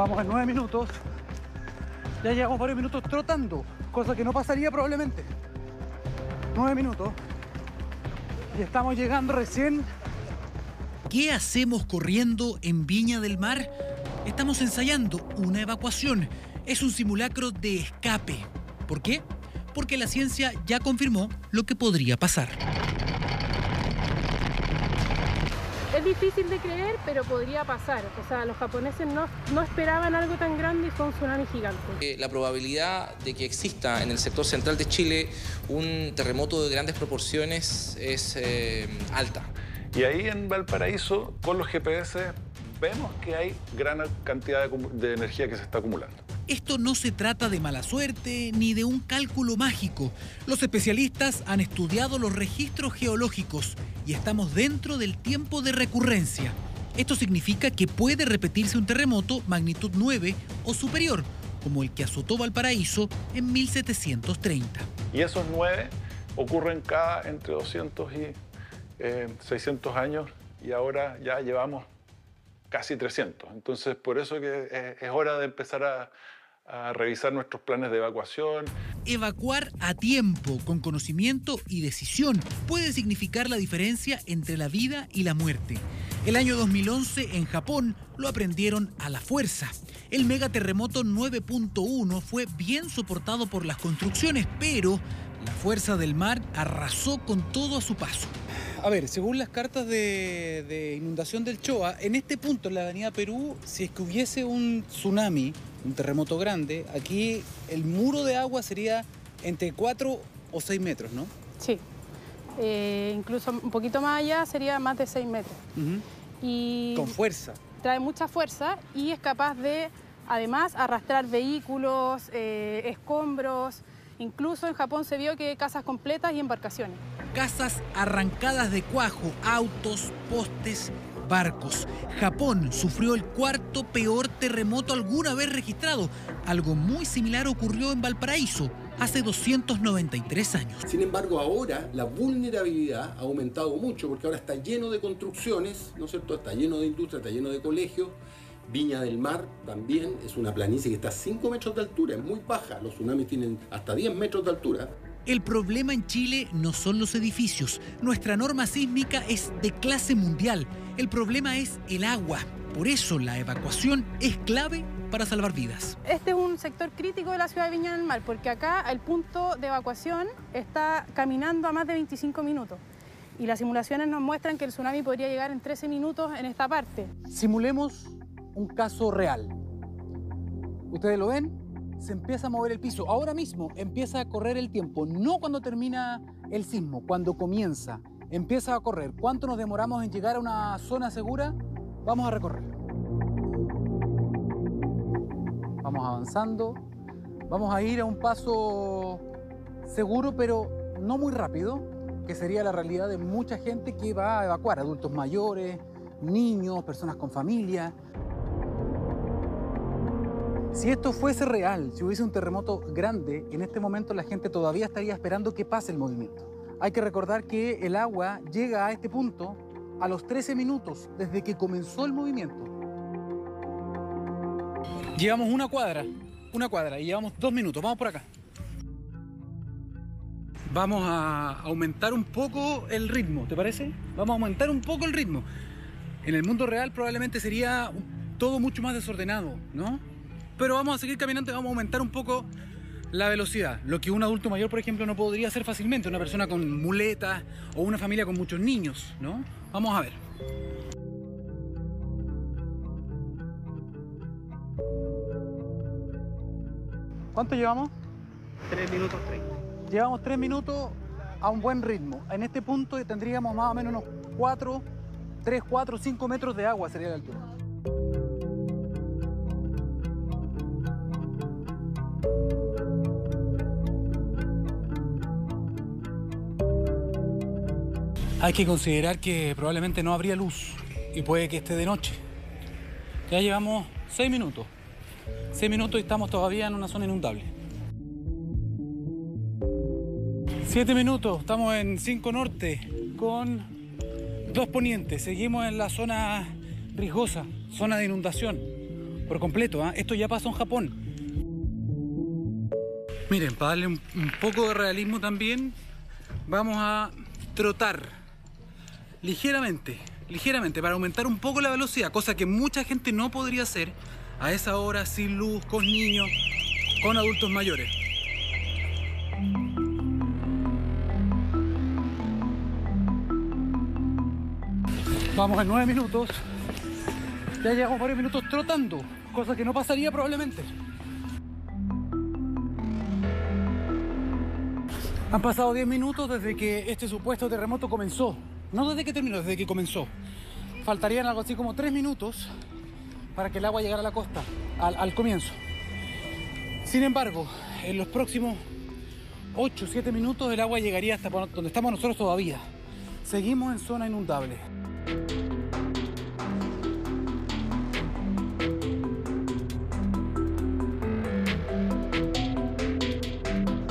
Vamos en nueve minutos. Ya llevamos varios minutos trotando, cosa que no pasaría probablemente. Nueve minutos. Y estamos llegando recién. ¿Qué hacemos corriendo en Viña del Mar? Estamos ensayando una evacuación. Es un simulacro de escape. ¿Por qué? Porque la ciencia ya confirmó lo que podría pasar. Es difícil de creer, pero podría pasar. O sea, los japoneses no, no esperaban algo tan grande y fue un tsunami gigante. Eh, La probabilidad de que exista en el sector central de Chile un terremoto de grandes proporciones es eh, alta. Y ahí en Valparaíso, con los GPS, vemos que hay gran cantidad de, energía que se está acumulando. Esto no se trata de mala suerte ni de un cálculo mágico. Los especialistas han estudiado los registros geológicos y estamos dentro del tiempo de recurrencia. Esto significa que puede repetirse un terremoto magnitud 9 o superior, como el que azotó Valparaíso en 1730. Y esos nueve ocurren cada entre 200 y eh, 600 años y ahora ya llevamos casi 300. Entonces, por eso que es, es hora de empezar a, a revisar nuestros planes de evacuación. Evacuar a tiempo, con conocimiento y decisión, puede significar la diferencia entre la vida y la muerte. El año 2011 en Japón lo aprendieron a la fuerza. El megaterremoto 9.1 fue bien soportado por las construcciones, pero la fuerza del mar arrasó con todo a su paso. A ver, según las cartas de, de inundación del Choa, en este punto, en la avenida Perú, si es que hubiese un tsunami, un terremoto grande, aquí el muro de agua sería entre 4 o 6 metros, ¿no? Sí. Eh, incluso un poquito más allá sería más de 6 metros. Y Con fuerza. trae mucha fuerza y es capaz de, además, arrastrar vehículos, eh, escombros. Incluso en Japón se vio que casas completas y embarcaciones. Casas arrancadas de cuajo, autos, postes, barcos. Japón sufrió el cuarto peor terremoto alguna vez registrado. Algo muy similar ocurrió en Valparaíso hace 293 años. Sin embargo, ahora la vulnerabilidad ha aumentado mucho porque ahora está lleno de construcciones, ¿no es cierto? Está lleno de industria, está lleno de colegios. Viña del Mar también es una planicie que está a 5 metros de altura, es muy baja. Los tsunamis tienen hasta 10 metros de altura. El problema en Chile no son los edificios. Nuestra norma sísmica es de clase mundial. El problema es el agua. Por eso la evacuación es clave para salvar vidas. Este es un sector crítico de la ciudad de Viña del Mar, porque acá el punto de evacuación está caminando a más de 25 minutos. Y las simulaciones nos muestran que el tsunami podría llegar en 13 minutos en esta parte. Simulemos un caso real. Ustedes lo ven, se empieza a mover el piso. Ahora mismo empieza a correr el tiempo, no cuando termina el sismo, cuando comienza. Empieza a correr. ¿Cuánto nos demoramos en llegar a una zona segura? Vamos a recorrerlo. Vamos avanzando. Vamos a ir a un paso seguro, pero no muy rápido, que sería la realidad de mucha gente que va a evacuar, adultos mayores, niños, personas con familia. Si esto fuese real, si hubiese un terremoto grande, en este momento la gente todavía estaría esperando que pase el movimiento. Hay que recordar que el agua llega a este punto a los 13 minutos desde que comenzó el movimiento. Llevamos una cuadra, una cuadra y llevamos dos minutos. Vamos por acá. Vamos a aumentar un poco el ritmo, ¿te parece? Vamos a aumentar un poco el ritmo. En el mundo real probablemente sería todo mucho más desordenado, ¿no? Pero vamos a seguir caminando y vamos a aumentar un poco la velocidad. Lo que un adulto mayor, por ejemplo, no podría hacer fácilmente. Una persona con muletas o una familia con muchos niños, ¿no? Vamos a ver. ¿Cuánto llevamos? 3 minutos 30. Llevamos tres minutos a un buen ritmo. En este punto tendríamos más o menos unos 4, 3, 4, 5 metros de agua sería la altura. Hay que considerar que probablemente no habría luz y puede que esté de noche. Ya llevamos 6 minutos. 6 minutos y estamos todavía en una zona inundable. 7 minutos, estamos en 5 norte con 2 ponientes. Seguimos en la zona riesgosa, zona de inundación. por completo. ¿ah? Esto ya pasó en Japón. Miren, para darle un, un poco de realismo también, vamos a trotar ligeramente, ligeramente, para aumentar un poco la velocidad, cosa que mucha gente no podría hacer a esa hora sin luz, con niños, con adultos mayores. Vamos en nueve minutos. Ya llevamos varios minutos trotando, cosa que no pasaría probablemente. Han pasado 10 minutos desde que este supuesto terremoto comenzó. No desde que terminó, desde que comenzó. Faltarían algo así como 3 minutos para que el agua llegara a la costa, al, al comienzo. Sin embargo, en los próximos 8 o 7 minutos el agua llegaría hasta donde estamos nosotros todavía. Seguimos en zona inundable.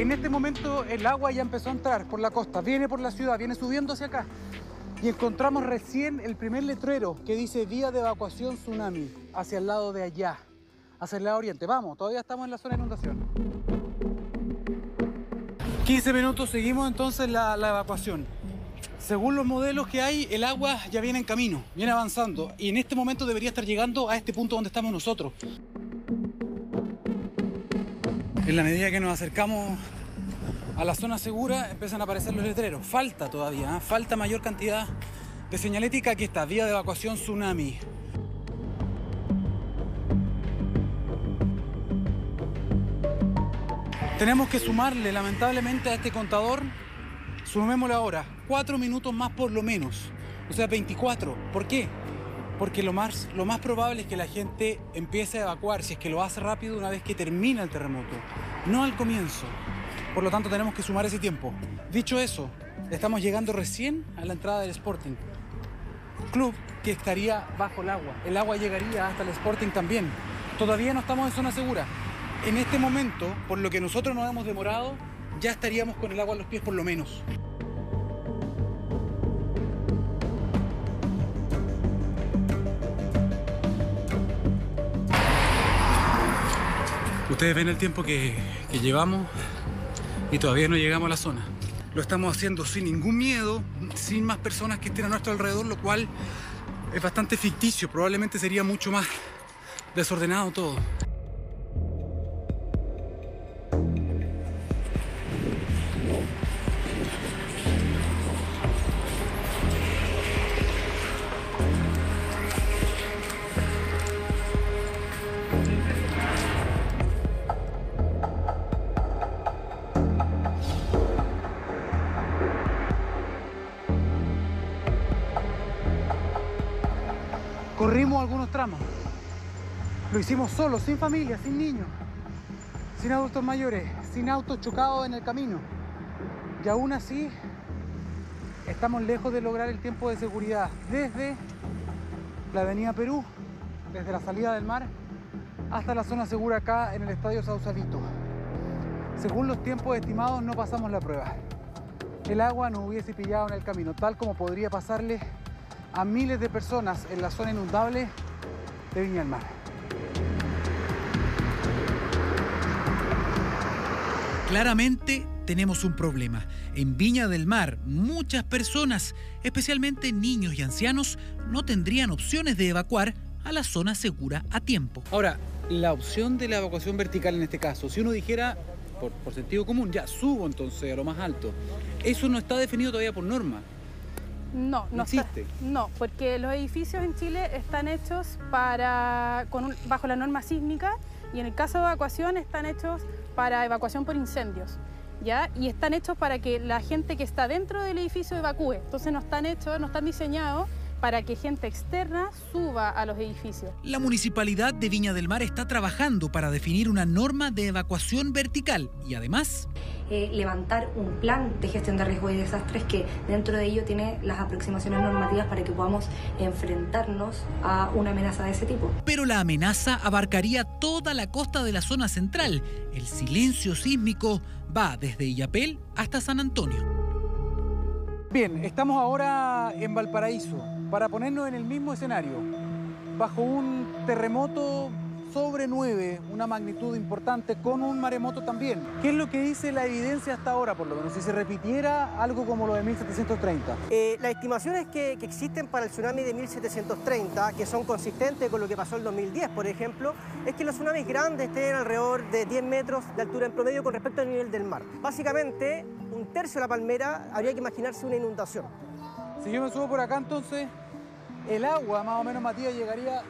En este momento el agua ya empezó a entrar por la costa, viene por la ciudad, viene subiendo hacia acá. Y encontramos recién el primer letrero que dice vía de evacuación tsunami hacia el lado de allá, hacia el lado oriente. Vamos, todavía estamos en la zona de inundación. 15 minutos, seguimos entonces la, la evacuación. Según los modelos que hay, el agua ya viene en camino, viene avanzando y en este momento debería estar llegando a este punto donde estamos nosotros. En la medida que nos acercamos a la zona segura empiezan a aparecer los letreros. Falta todavía, ¿eh? falta mayor cantidad de señalética. Aquí está, vía de evacuación tsunami. Tenemos que sumarle lamentablemente a este contador, sumémosle ahora, 4 minutos más por lo menos. O sea, 24. ¿Por qué? Porque lo más, lo más probable es que la gente empiece a evacuar, si es que lo hace rápido una vez que termina el terremoto, no al comienzo. Por lo tanto, tenemos que sumar ese tiempo. Dicho eso, estamos llegando recién a la entrada del Sporting. Club que estaría bajo el agua. El agua llegaría hasta el Sporting también. Todavía no estamos en zona segura. En este momento, por lo que nosotros nos hemos demorado, ya estaríamos con el agua a los pies por lo menos. Ustedes ven el tiempo que, que llevamos y todavía no llegamos a la zona. Lo estamos haciendo sin ningún miedo, sin más personas que estén a nuestro alrededor, lo cual es bastante ficticio. Probablemente sería mucho más desordenado todo. Corrimos algunos tramos. Lo hicimos solo, sin familia, sin niños, sin adultos mayores, sin autos chocados en el camino. Y aún así, estamos lejos de lograr el tiempo de seguridad desde la Avenida Perú, desde la salida del mar, hasta la zona segura acá en el Estadio Sausalito. Según los tiempos estimados, no pasamos la prueba. El agua nos hubiese pillado en el camino, tal como podría pasarle a miles de personas en la zona inundable de Viña del Mar. Claramente tenemos un problema. En Viña del Mar, muchas personas, especialmente niños y ancianos, no tendrían opciones de evacuar a la zona segura a tiempo. Ahora, la opción de la evacuación vertical en este caso, si uno dijera, por, por sentido común, ya subo entonces a lo más alto, eso no está definido todavía por norma. No, no, existe. no, porque los edificios en Chile están hechos para, con un- bajo la norma sísmica y en el caso de evacuación están hechos para evacuación por incendios. ¿Ya? Y están hechos para que la gente que está dentro del edificio evacúe. Entonces no están hechos, no están diseñados para que gente externa suba a los edificios. La municipalidad de Viña del Mar está trabajando para definir una norma de evacuación vertical y además eh, levantar un plan de gestión de riesgos y desastres que dentro de ello tiene las aproximaciones normativas para que podamos enfrentarnos a una amenaza de ese tipo. pero la amenaza abarcaría toda la costa de la zona central. El silencio sísmico va desde Illapel hasta San Antonio. Bien, estamos ahora en Valparaíso para ponernos en el mismo escenario, bajo un terremoto sobre 9, una magnitud importante, con un maremoto también. ¿Qué es lo que dice la evidencia hasta ahora, por lo menos? Si se repitiera algo como lo de 1730. Eh, las estimaciones que, que existen para el tsunami de 1730, que son consistentes con lo que pasó en 2010, por ejemplo, es que los tsunamis grandes estén alrededor de 10 metros de altura en promedio con respecto al nivel del mar. Básicamente, un tercio de la palmera habría que imaginarse una inundación. Si yo me subo por acá, entonces, el agua, más o menos, Matías, llegaría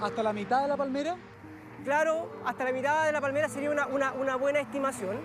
hasta la mitad de la palmera. Claro, hasta la mitad de la palmera sería una, una- buena estimación.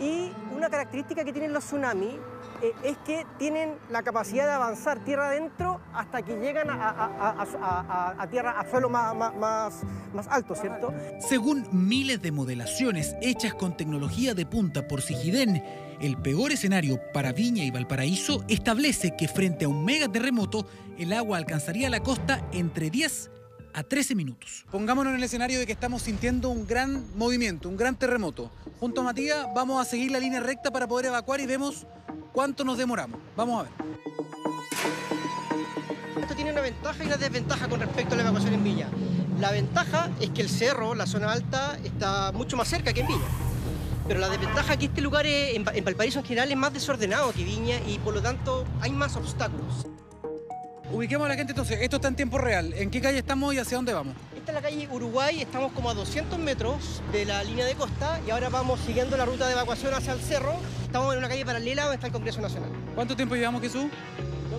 Y una característica que tienen los tsunamis eh, es que tienen la capacidad de avanzar tierra adentro hasta que llegan a, tierra, a suelo más, más, más, alto, ¿cierto? Según miles de modelaciones hechas con tecnología de punta por Sigiden, el peor escenario para Viña y Valparaíso establece que frente a un megaterremoto, el agua alcanzaría la costa entre 10 a 13 minutos. Pongámonos en el escenario de que estamos sintiendo un gran movimiento, un gran terremoto. Junto a Matías vamos a seguir la línea recta para poder evacuar y vemos cuánto nos demoramos. Vamos a ver. Esto tiene una ventaja y una desventaja con respecto a la evacuación en Viña. La ventaja es que el cerro, la zona alta, está mucho más cerca que en Viña. Pero la desventaja es que este lugar en Valparaíso en general es más desordenado que Viña y por lo tanto hay más obstáculos. Ubiquemos a la gente entonces. Esto está en tiempo real. ¿En qué calle estamos y hacia dónde vamos? Esta es la calle Uruguay, estamos como a 200 metros de la línea de costa y ahora vamos siguiendo la ruta de evacuación hacia el cerro. Estamos en una calle paralela donde está el Congreso Nacional. ¿Cuánto tiempo llevamos, Jesús?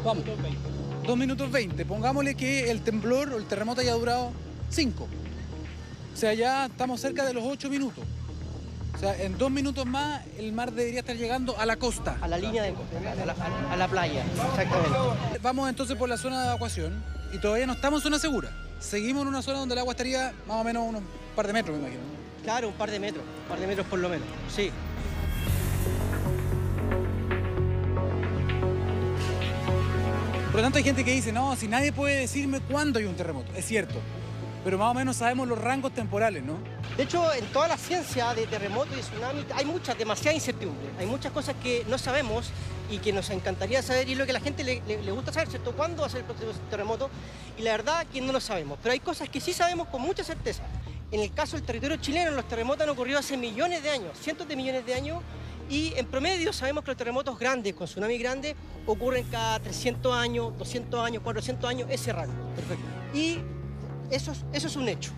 Vamos. Dos minutos 20. Pongámosle que el temblor o el terremoto haya durado cinco. O sea, ya estamos cerca de los ocho minutos. O sea, en dos minutos más el mar debería estar llegando a la costa. A la línea de costa, a la, a- a la playa, exactamente. Vamos entonces por la zona de evacuación y todavía no estamos en zona segura. Seguimos en una zona donde el agua estaría más o menos unos par de metros, me imagino. ¿no? Claro, un par de metros, un par de metros por lo menos, sí. Por lo tanto, hay gente que dice, no, si nadie puede decirme cuándo hay un terremoto. Es cierto, pero más o menos sabemos los rangos temporales, ¿no? De hecho, en toda la ciencia de terremoto y tsunami hay mucha, demasiada incertidumbre. Hay muchas cosas que no sabemos y que nos encantaría saber y lo que a la gente le, le- le gusta saber, ¿cierto? ¿Cuándo va a ser el próximo terremoto? Y la verdad que no lo sabemos. Pero hay cosas que sí sabemos con mucha certeza. En el caso del territorio chileno, los terremotos han ocurrido hace millones de años, cientos de millones de años. Y en promedio sabemos que los terremotos grandes, con tsunami grandes, ocurren cada 300 años, 200 años, 400 años, ese rango. Perfecto. Y eso es, eso es un hecho.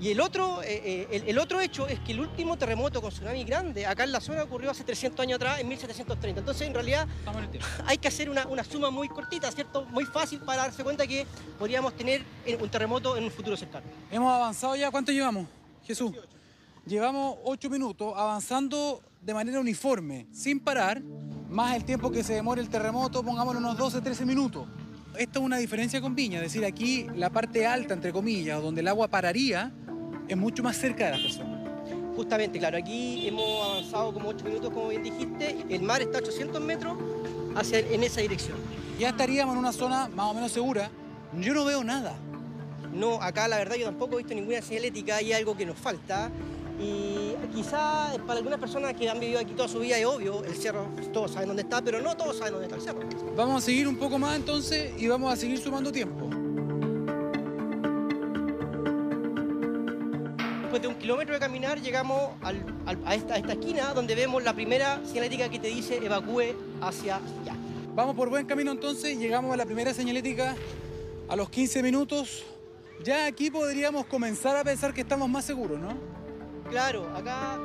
Y el otro, eh, eh, el, el otro hecho es que el último terremoto con tsunami grande acá en la zona ocurrió hace 300 años atrás, en 1730. Entonces, en realidad, en hay que hacer una, una suma muy cortita, ¿cierto? Muy fácil para darse cuenta que podríamos tener eh, un terremoto en un futuro cercano. Hemos avanzado ya, ¿cuánto llevamos, Jesús? Llevamos ocho minutos avanzando de manera uniforme, sin parar, más el tiempo que se demore el terremoto, pongámoslo unos 12, 13 minutos. Esta es una diferencia con Viña, es decir, aquí la parte alta, entre comillas, donde el agua pararía, es mucho más cerca de las personas. Justamente, claro, aquí hemos avanzado como 8 minutos, como bien dijiste. El mar está a 800 metros hacia, en esa dirección. Ya estaríamos en una zona más o menos segura. Yo no veo nada. No, acá la verdad yo tampoco he visto ninguna señalética, hay algo que nos falta. Y quizá para algunas personas que han vivido aquí toda su vida es obvio, el cerro, todos saben dónde está, pero no todos saben dónde está el cerro. Vamos a seguir un poco más entonces y vamos a seguir sumando tiempo. Después de un kilómetro de caminar llegamos al- al- a, esta, a esta esquina donde vemos la primera señalética que te dice evacúe hacia allá. Vamos por buen camino entonces, llegamos a la primera señalética a los 15 minutos. Ya aquí podríamos comenzar a pensar que estamos más seguros, ¿no? Claro, acá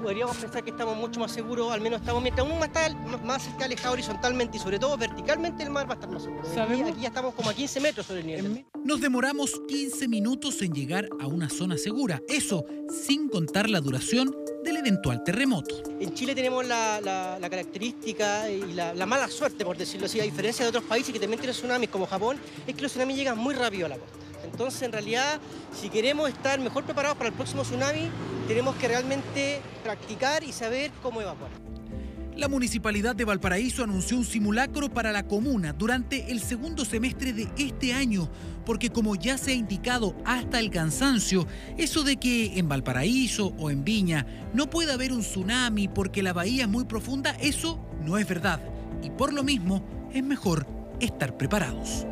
podríamos pensar que estamos mucho más seguros, al menos estamos, mientras uno más, está, más esté alejado horizontalmente y sobre todo verticalmente el mar va a estar más seguro. Aquí, ¿Sabemos? aquí ya estamos como a 15 metros sobre el nivel. del mar. Nos demoramos 15 minutos en llegar a una zona segura, eso sin contar la duración del eventual terremoto. En Chile tenemos la, la- la característica y la, la mala suerte, por decirlo así, a diferencia de otros países que también tienen tsunamis como Japón, es que los tsunamis llegan muy rápido a la costa. Entonces, en realidad, si queremos estar mejor preparados para el próximo tsunami, tenemos que realmente practicar y saber cómo evacuar. La Municipalidad de Valparaíso anunció un simulacro para la comuna durante el segundo semestre de este año, porque como ya se ha indicado hasta el cansancio, eso de que en Valparaíso o en Viña no puede haber un tsunami porque la bahía es muy profunda, eso no es verdad. Y por lo mismo, es mejor estar preparados.